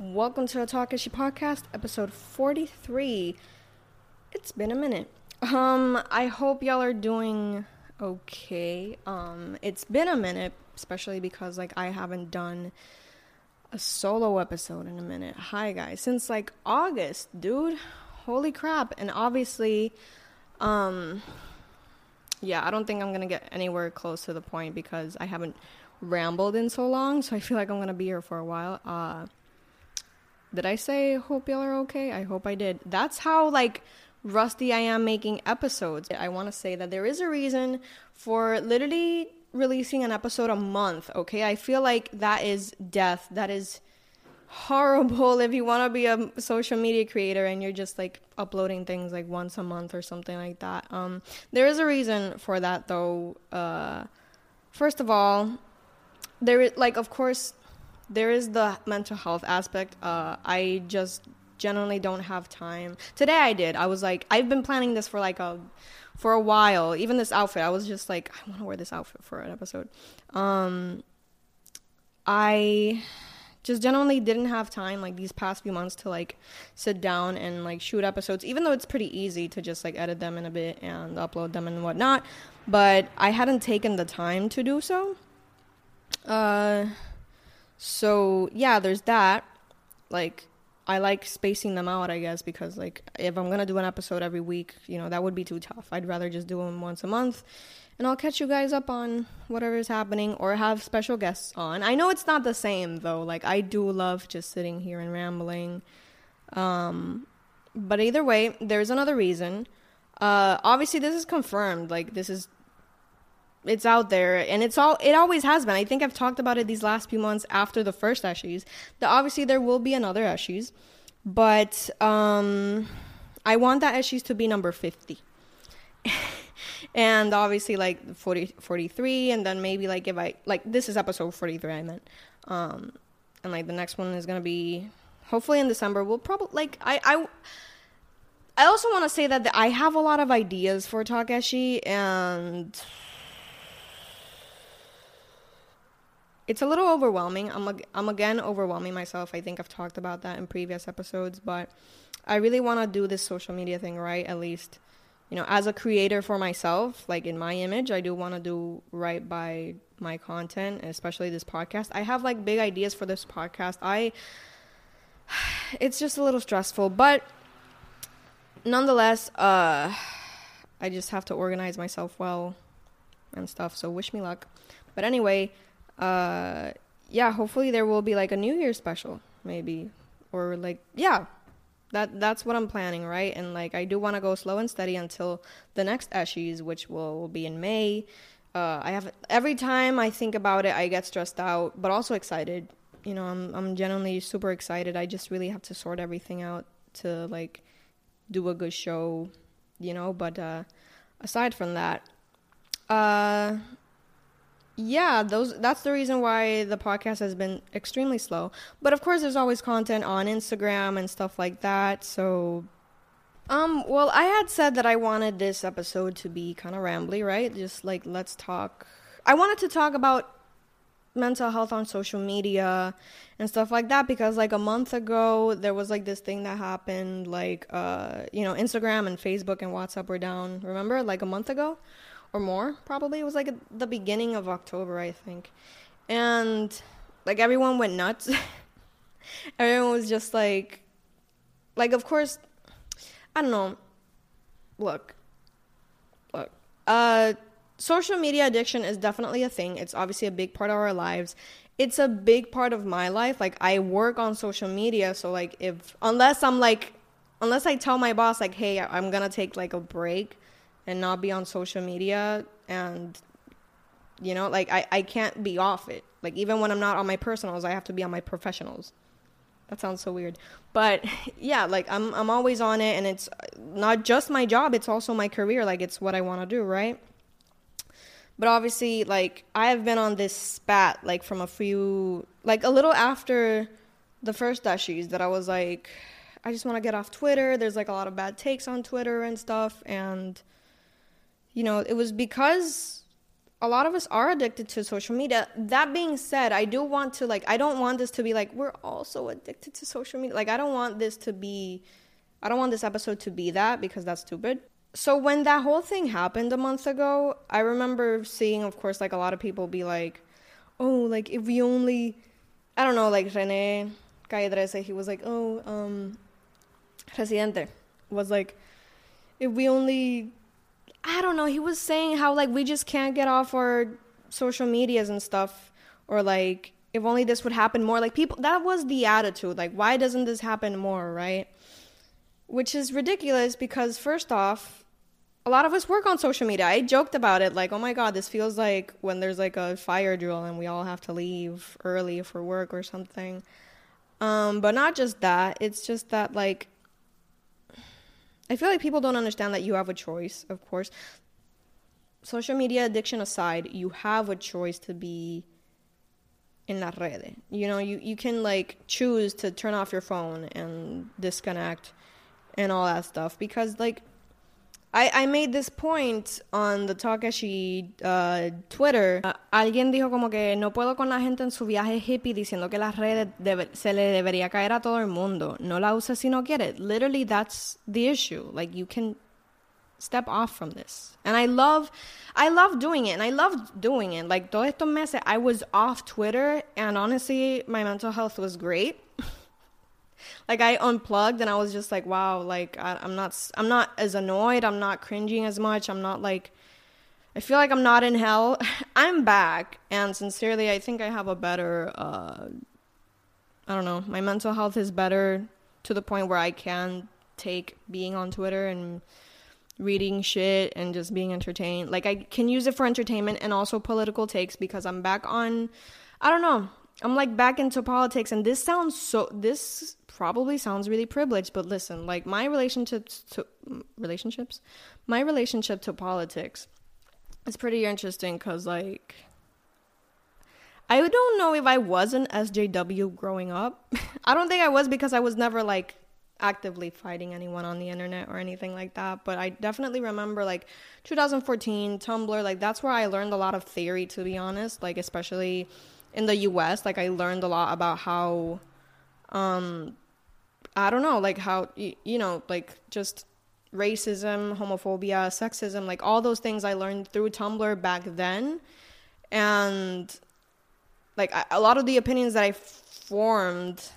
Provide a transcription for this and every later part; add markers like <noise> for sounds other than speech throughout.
Welcome to the Talk Takashi Podcast, episode 43. It's been a minute. Um, I hope y'all are doing okay. Um, it's been a minute, especially because like I haven't done a solo episode in a minute. Hi guys, since like August, dude. Holy crap. And obviously, um yeah, I don't think I'm gonna get anywhere close to the point because I haven't rambled in so long, so I feel like I'm gonna be here for a while. Uh did I say hope y'all are okay? I hope I did. That's how like rusty I am making episodes. I want to say that there is a reason for literally releasing an episode a month, okay? I feel like that is death. That is horrible <laughs> if you want to be a social media creator and you're just like uploading things like once a month or something like that. Um there is a reason for that though. Uh first of all, there is like of course there is the mental health aspect. Uh, I just generally don't have time. Today I did. I was like, I've been planning this for like a for a while. Even this outfit, I was just like, I want to wear this outfit for an episode. Um, I just generally didn't have time like these past few months to like sit down and like shoot episodes even though it's pretty easy to just like edit them in a bit and upload them and whatnot but i hadn't taken the time to do so uh so yeah, there's that. Like I like spacing them out, I guess, because like if I'm gonna do an episode every week, you know, that would be too tough. I'd rather just do them once a month, and I'll catch you guys up on whatever is happening or have special guests on. I know it's not the same though. Like I do love just sitting here and rambling. Um, but either way, there's another reason. Uh, obviously, this is confirmed. Like this is it's out there and it's all it always has been. I think i've talked about it these last few months after the first Eshies. That obviously there will be another Eshies but um i want that Eshies to be number 50 <laughs> and obviously like 40 43 and then maybe like if i like this is episode 43 i meant. Um and like the next one is gonna be hopefully in december. We'll probably like i i I also want to say that I have a lot of ideas for Takeshi, and it's a little overwhelming. I'm I'm again overwhelming myself. I think I've talked about that in previous episodes, but I really want to do this social media thing right at least. You know, as a creator for myself, like in my image, I do want to do right by my content, especially this podcast. I have like big ideas for this podcast. I <sighs> it's just a little stressful, but nonetheless, uh I just have to organize myself well and stuff. So wish me luck. But anyway, uh, yeah, hopefully there will be like a New Year special, maybe, or like yeah, that that's what I'm planning, right? And like I do want to go slow and steady until the next Eshies, which will, will be in May. Uh, I have every time I think about it, I get stressed out, but also excited. You know, I'm I'm genuinely super excited. I just really have to sort everything out to like do a good show, you know. But uh, aside from that, uh, yeah, those that's the reason why the podcast has been extremely slow. But of course there's always content on Instagram and stuff like that. So um well, I had said that I wanted this episode to be kind of rambly, right? Just like let's talk I wanted to talk about mental health on social media and stuff like that because like a month ago there was like this thing that happened like uh you know Instagram and Facebook and WhatsApp were down remember like a month ago or more probably. It was like at the beginning of october i think. And like everyone went nuts. <laughs> Everyone was just like like of course i don't know. Look. Look. Uh social media addiction is definitely a thing. It's obviously a big part of our lives. It's a big part of my life. Like i work on social media so like if unless i'm like unless i tell my boss like hey i'm gonna take like a break and not be on social media and you know like I, I can't be off it. Like even when i'm not on my personals i have to be on my professionals. That sounds so weird. But <laughs> yeah like i'm i'm always on it and it's not just my job it's also my career. Like it's what i want to do right? But obviously like i have been on this spat like from a few like a little after the first Eshies that i was like i just want to get off twitter. There's like a lot of bad takes on twitter and stuff and you know, it was because a lot of us are addicted to social media. That being said, I do want to like I don't want this to be like we're also addicted to social media. Like I don't want this to be I don't want this episode to be that because that's stupid. So when that whole thing happened a month ago, I remember seeing of course like a lot of people be like, "Oh, like if we only I don't know, like Rene 13, he was like, "Oh, um Residente was like if we only I don't know. He was saying how like we just can't get off our social medias and stuff, or like if only this would happen more. Like people, that was the attitude. Like why doesn't this happen more, right? Which is ridiculous because first off, a lot of us work on social media. I joked about it, like, oh my god, this feels like when there's like a fire drill and we all have to leave early for work or something. Um, but not just that. It's just that like I feel like people don't understand that you have a choice, of course. Social media addiction aside, you have a choice to be in la red. You know, you, you can like choose to turn off your phone and disconnect and all that stuff because like I, I made this point on the Takashi uh, Twitter. Uh, alguien dijo como que no puedo con la gente en su viaje hippie diciendo que las redes debe, se le debería caer a todo el mundo. No la usa si no quiere. Literally, that's the issue. Like, you can step off from this. And I love, I love doing it. And I love doing it. Like, todos estos meses, I was off Twitter. And honestly, my mental health was great like I unplugged and I was just like, wow, like I, am not, I'm not as annoyed. I'm not cringing as much. I'm not like, I feel like I'm not in hell. <laughs> I'm back, and sincerely, I think I have a better, uh, I don't know, my mental health is better to the point where I can take being on Twitter and reading shit and just being entertained. Like I can use it for entertainment and also political takes because I'm back on I don't know. I'm like back into politics and this sounds so this probably sounds really privileged, but listen, like my relationships to relationships, my relationship to politics is pretty interesting cuz like I don't know if I was an SJW growing up. <laughs> I don't think I was because I was never like actively fighting anyone on the internet or anything like that, but I definitely remember like 2014 Tumblr, like that's where I learned a lot of theory to be honest, like especially in the US, like I learned a lot about how um I don't know, like how you, you know, like just racism, homophobia, sexism, like all those things I learned through Tumblr back then. And like a lot of the opinions that I formed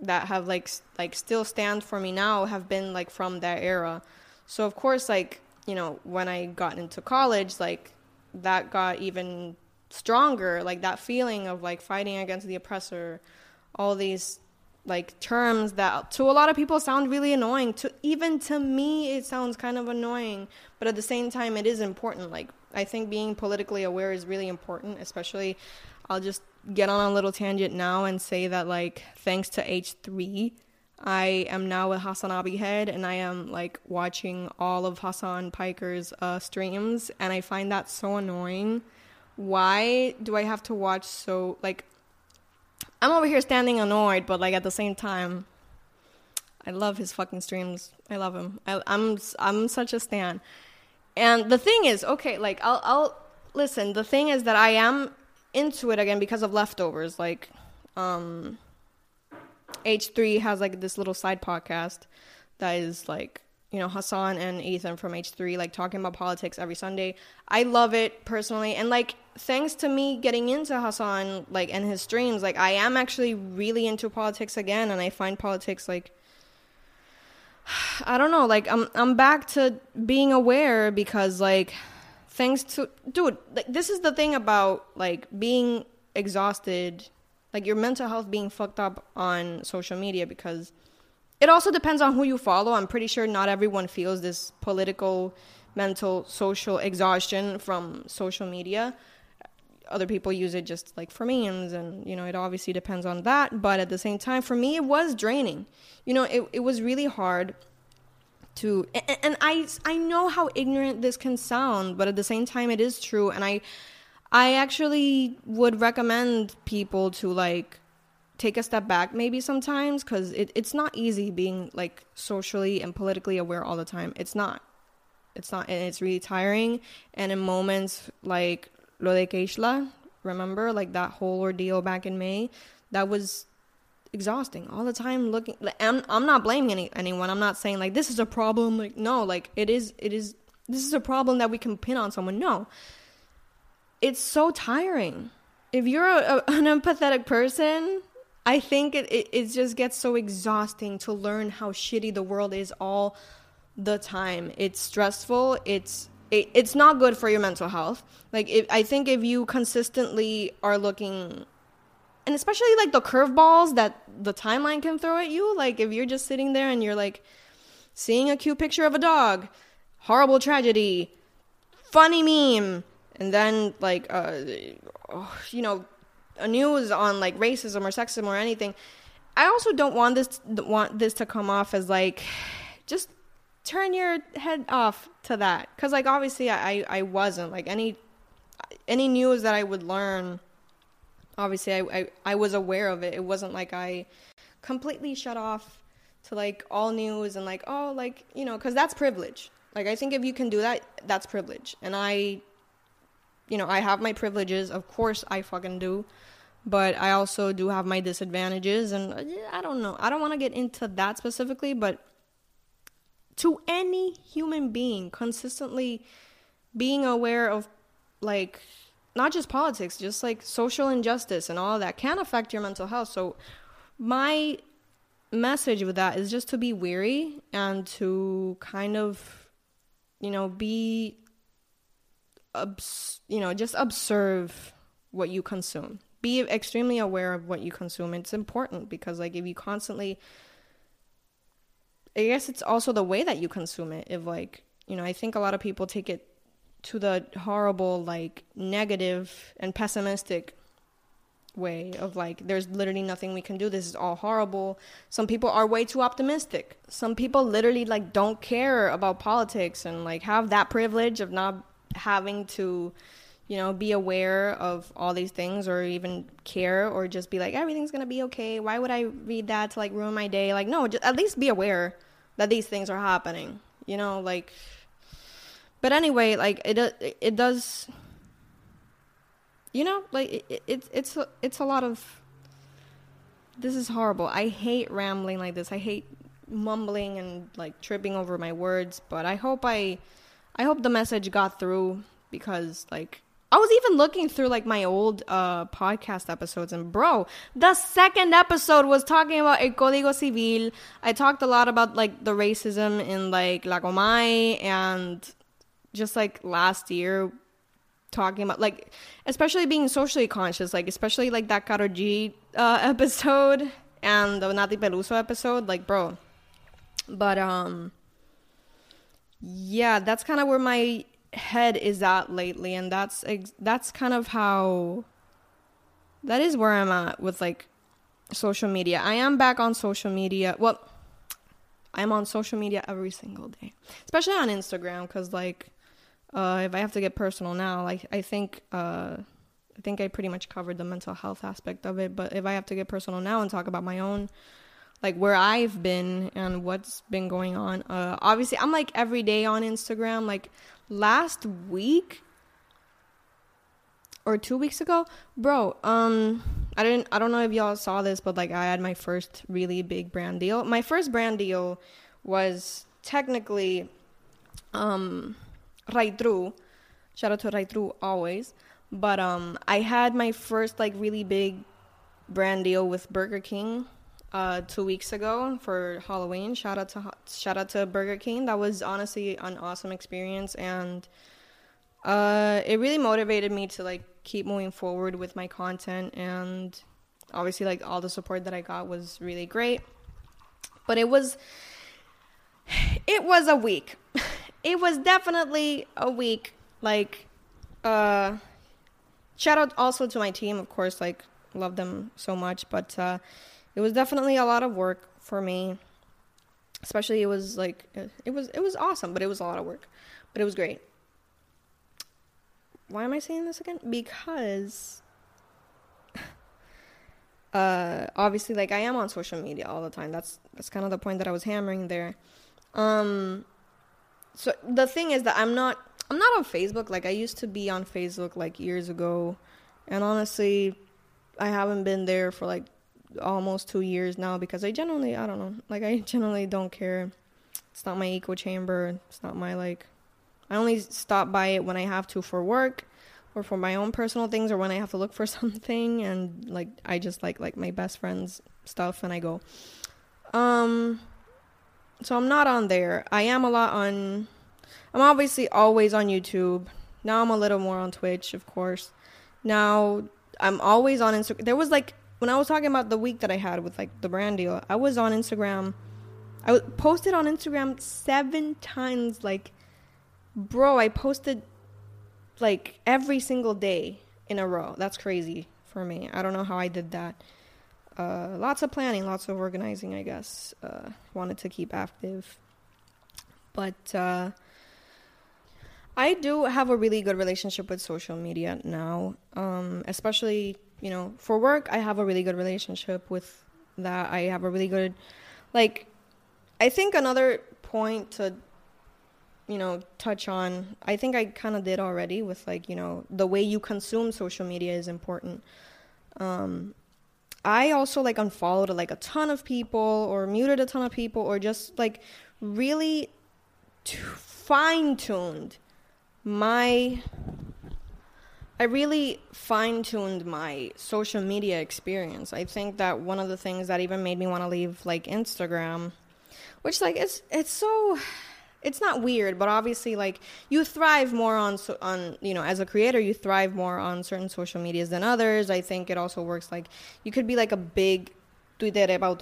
that have like like still stand for me now have been like from that era. So of course like, you know, when I got into college, like that got even stronger like that feeling of like fighting against the oppressor all these like terms that to a lot of people sound really annoying. To even to me it sounds kind of annoying but at the same time it is important. Like i think being politically aware is really important especially i'll just get on a little tangent now and say that like thanks to h3 i am now a hassan abihad and i am like watching all of hassan piker's uh, streams and i find that so annoying. Why do I have to watch so like I'm over here standing annoyed, but like at the same time, I love his fucking streams. I love him. I, I'm I'm such a stan. And the thing is, okay, like I'll I'll listen. The thing is that I am into it again because of leftovers. Like, um, H3 has like this little side podcast that is like you know Hassan and Ethan from H3 like talking about politics every Sunday. I love it personally and like thanks to me getting into Hassan like and his streams like I am actually really into politics again and I find politics like <sighs> I don't know like I'm I'm back to being aware because like thanks to dude like this is the thing about like being exhausted like your mental health being fucked up on social media because it also depends on who you follow. I'm pretty sure not everyone feels this political, mental, social exhaustion from social media. Other people use it just like for memes, and you know, it obviously depends on that. But at the same time, for me, it was draining. You know, it, it was really hard to, and, and I, I know how ignorant this can sound, but at the same time, it is true. And I, I actually would recommend people to like take a step back maybe sometimes because it, it's not easy being like socially and politically aware all the time. It's not. It's not and it's really tiring. And in moments like lo de Keishla, remember like that whole ordeal back in May, that was exhausting all the time looking like, I'm, I'm not blaming any, anyone. I'm not saying like this is a problem like no like it is it is this is a problem that we can pin on someone. No. It's so tiring. If you're a, a, an empathetic person i think it, it, it just gets so exhausting to learn how shitty the world is all the time it's stressful it's it, it's not good for your mental health like if, i think if you consistently are looking and especially like the curveballs that the timeline can throw at you. Like if you're just sitting there and you're like seeing a cute picture of a dog, horrible tragedy, funny meme, and then like uh, you know, news on like racism or sexism or anything. I also don't want this want this to come off as like just turn your head off to that because like obviously I I wasn't like any any news that I would learn obviously I, I, I was aware of it. It wasn't like I completely shut off to like all news and like oh like you know because that's privilege. Like I think if you can do that, that's privilege. And I, you know, I have my privileges. Of course, I fucking do. But I also do have my disadvantages, and uh, I don't know. I don't want to get into that specifically, but to any human being, consistently being aware of like not just politics, just like social injustice and all that can affect your mental health. So my message with that is just to be weary and to kind of you know be obs- you know just observe what you consume. Be extremely aware of what you consume. It's important because like if you constantly i guess it's also the way that you consume it. If like you know i think a lot of people take it to the horrible, like negative and pessimistic way of like there's literally nothing we can do. This is all horrible. Some people are way too optimistic. Some people literally like don't care about politics and like have that privilege of not having to you know be aware of all these things or even care or just be like everything's gonna be okay why would i read that to like ruin my day like no just at least be aware that these things are happening you know like but anyway, like it it does you know, like it, it it's it's a lot of this is horrible. I hate rambling like this. I hate mumbling and like tripping over my words, but I hope I I hope the message got through because like I was even looking through like my old uh podcast episodes and bro, the second episode was talking about El Código Civil. I talked a lot about like the racism in like La Comay and just like last year talking about like especially being socially conscious like especially like that Karol G uh, <laughs> episode and the Nati Peluso episode like bro but um yeah that's kind of where my head is at lately and that's that's kind of how that is where I'm at with like social media. I am back on social media. Well, I'm on social media every single day, especially on Instagram cuz like uh, if I have to get personal now, like I think uh, I think I pretty much covered the mental health aspect of it. But if I have to get personal now and talk about my own, like where I've been and what's been going on, uh, obviously I'm like every day on Instagram. Like last week or two weeks ago, bro. Um, I didn't. I don't know if y'all saw this, but like I had my first really big brand deal. My first brand deal was technically, um right through. Shout out to right through always. But um, I had my first like really big brand deal with Burger King uh, two weeks ago for Halloween. Shout out to shout out to Burger King. That was honestly an awesome experience, and uh, it really motivated me to like keep moving forward with my content. And obviously, like all the support that I got was really great. But it was it was a week. <laughs> it was definitely a week. Like, uh, shout out also to my team, of course. Like, love them so much, but uh, it was definitely a lot of work for me. Especially, it was like it was it was awesome, but it was a lot of work, but it was great. Why am I saying this again? Because <laughs> uh obviously like I am on social media all the time. That's that's kind of the point that I was hammering there. Um so the thing is that I'm not I'm not on Facebook. Like I used to be on Facebook like years ago, and honestly, I haven't been there for like almost two years now because I generally I don't know like I <laughs> generally don't care. It's not my echo chamber. It's not my like. I only stop by it when I have to for work or for my own personal things or when I have to look for <laughs> something and like I just like like my best friend's stuff and I go. Um so I'm not on there. I am a lot on I'm obviously always on YouTube. Now I'm a little more on Twitch, of course. Now I'm always on Instagram. There was like when I was talking about the week that I had with like the brand deal, I was on Instagram. I posted on Instagram seven times. Like, bro, I posted like every single day in a row. That's crazy for me. I don't know how I did that. Uh, lots of planning, lots of organizing, I guess. Uh, wanted to keep active. But uh, I do have a really good relationship with social media now, um, especially, you know, for work, I have a really good relationship with that. I have a really good, like, I think another point to you know touch on i think i kind of did already with like you know the way you consume social media is important um i also like unfollowed like a ton of people or muted a ton of people or just like really t- fine-tuned my I really fine tuned my social media experience. I think that one of the things that even made me want to leave like Instagram, which like it's it's so it's not weird, but obviously, like you thrive more on on you know as a creator, you thrive more on certain social medias than others. I think it also works like you could be like a big Twitter about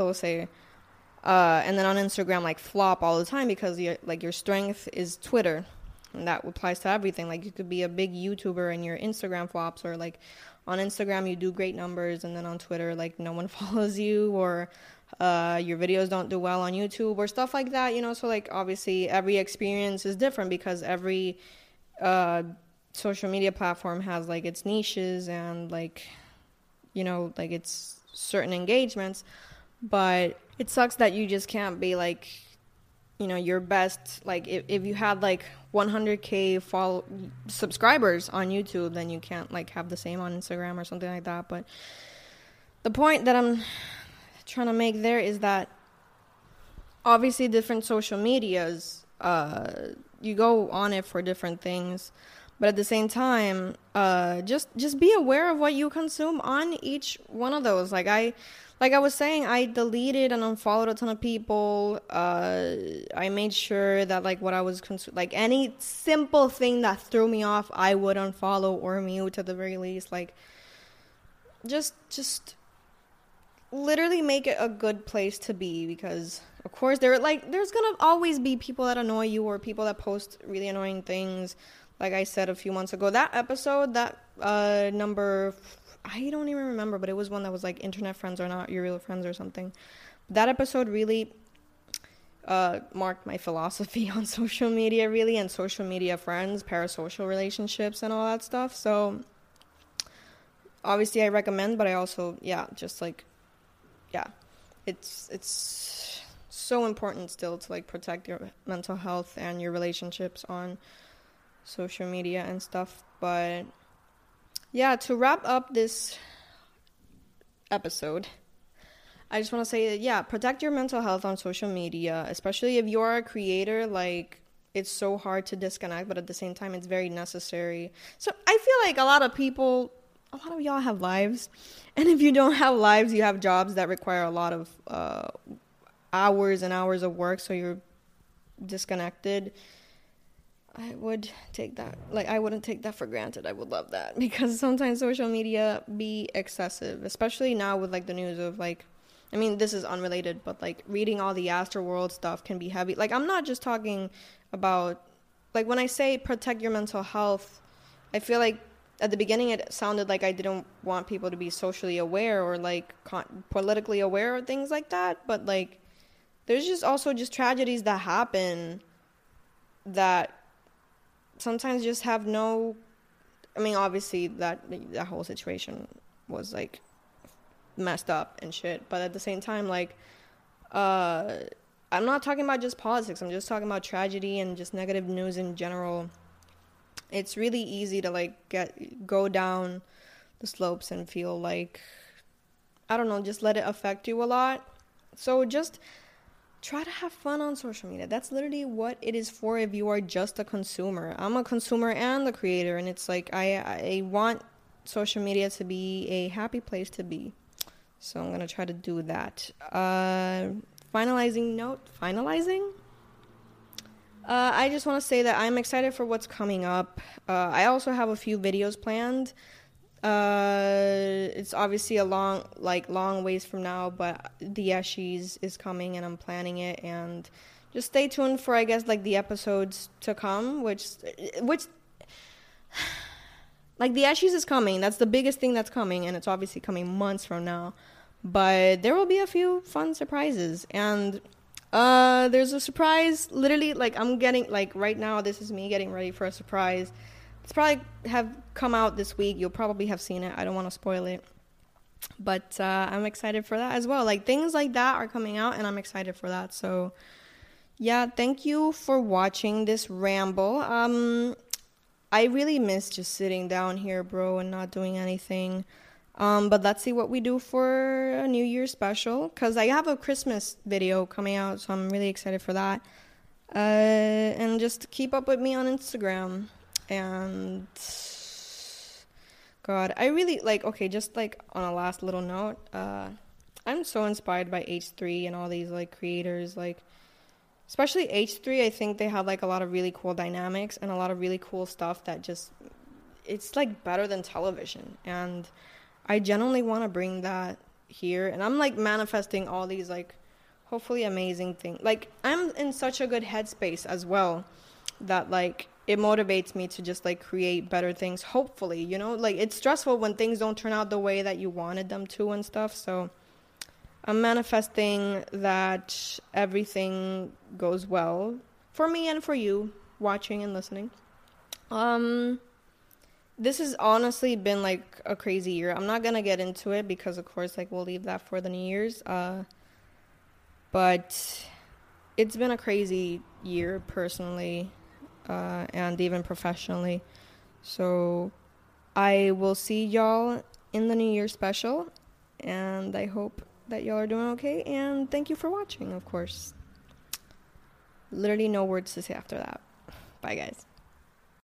uh, and then on Instagram like flop all the time because you like your strength is Twitter, and that applies to everything. Like you could be a big YouTuber and your Instagram flops, or like on Instagram you do great numbers, and then on Twitter like no one <laughs> follows you, or uh, your videos don't do well on YouTube or stuff like that, you know. So, like, obviously, every experience is different because every uh, social media platform has like its niches and like, you know, like it's certain engagements. But it sucks that you just can't be like, you know, your best. Like, if, if you had like 100k follow subscribers on YouTube, then you can't like have the same on Instagram or something like that. But the point that I'm trying to make there is that obviously different social medias uh, you go on it for different things but at the same time uh, just just be aware of what you consume on each one of those. Like i like i was saying i deleted and unfollowed a ton of people. Uh, i made sure that like what i was like any simple thing that threw me off i would unfollow or mute at the very least. Like just just literally make it a good place to be because of course there like there's gonna always be people that annoy you or people that post really annoying things like i said a few months ago that episode that uh number i don't even remember but it was one that was like internet friends are not your real friends or something. That episode really uh, marked my philosophy <laughs> on social media really and social media friends parasocial relationships and all that stuff. So obviously i recommend but i also yeah just like yeah, it's it's so important still to like protect your mental health and your relationships on social media and stuff. But yeah, to wrap up this episode, I just want to say that yeah, protect your mental health on social media, especially if you're a creator like it's so hard to disconnect, but at the same time, it's very necessary. So I feel like a lot of people a lot of y'all have lives. <laughs> And if you don't have lives, you have jobs that require a lot of uh, hours and hours of work, so you're disconnected. I would take that. Like, I wouldn't take that for granted. I would love that <laughs> because sometimes social media be excessive, especially now with like the news of like, I mean, this is unrelated, but like reading all the Astroworld stuff can be heavy. Like, I'm not just talking about, like, when I say protect your mental health, I feel like at the beginning it sounded like I didn't want people to be socially aware or like con- politically aware or things like that, but like there's just also just tragedies that happen that sometimes just have no I mean obviously that that whole situation was like messed up and shit, but at the same time like uh I'm not talking about just politics. I'm just talking about tragedy and just negative news in general it's really easy to like get go down the slopes and feel like I don't know, just let it affect you a lot. So just try to have fun on social media. That's literally what it is for if you are just a consumer. I'm a consumer and a creator and it's like I I want social media to be a happy place to be. So I'm going to try to do that. Uh finalizing note, finalizing uh, I just want to say that I'm excited for what's coming up. Uh, I also have a few videos planned. Uh, it's obviously a long, like long ways from now, but the Eshies is coming, and I'm planning it. And just stay tuned for, I guess, like the episodes to come, which, which, <sighs> like the Eshies is coming. That's the biggest thing that's coming, and it's obviously coming months from now. But there will be a few fun surprises, and uh, there's a surprise. Literally, like I'm getting like right now. This is me getting ready for a surprise. It's probably have come out this week. You'll probably have seen it. I don't want to spoil it, but uh, I'm excited for that as well. Like things like that are coming out, and I'm excited for that. So, yeah, thank you for watching this ramble. Um, I really miss just sitting down here, bro, and not doing anything. Um, but let's see what we do for a New Year special because I have a Christmas video coming out, so I'm really excited for that. Uh, and just keep up with me on Instagram. And God, I really like. Okay, just like on a last little note, uh, I'm so inspired by H3 and all these like creators, like especially H3. I think they have like a lot of really cool dynamics and a lot of really cool stuff that just it's like better than television and I genuinely want to bring that here, and I'm like manifesting all these like hopefully amazing things. Like I'm in such a good headspace as well that like it motivates me to just like create better things. Hopefully, you know, like it's stressful when things don't turn out the way that you wanted them to and stuff. So I'm manifesting that everything goes well for me and for you watching and listening. Um this has honestly been like a crazy year. I'm not gonna get into it because, of course, like we'll leave that for the New Year's. Uh, but it's been a crazy year personally, uh, and even professionally. So I will see y'all in the New Year special, and I hope that y'all are doing okay. And thank you for watching, of course. Literally no words to say after that. Bye, guys.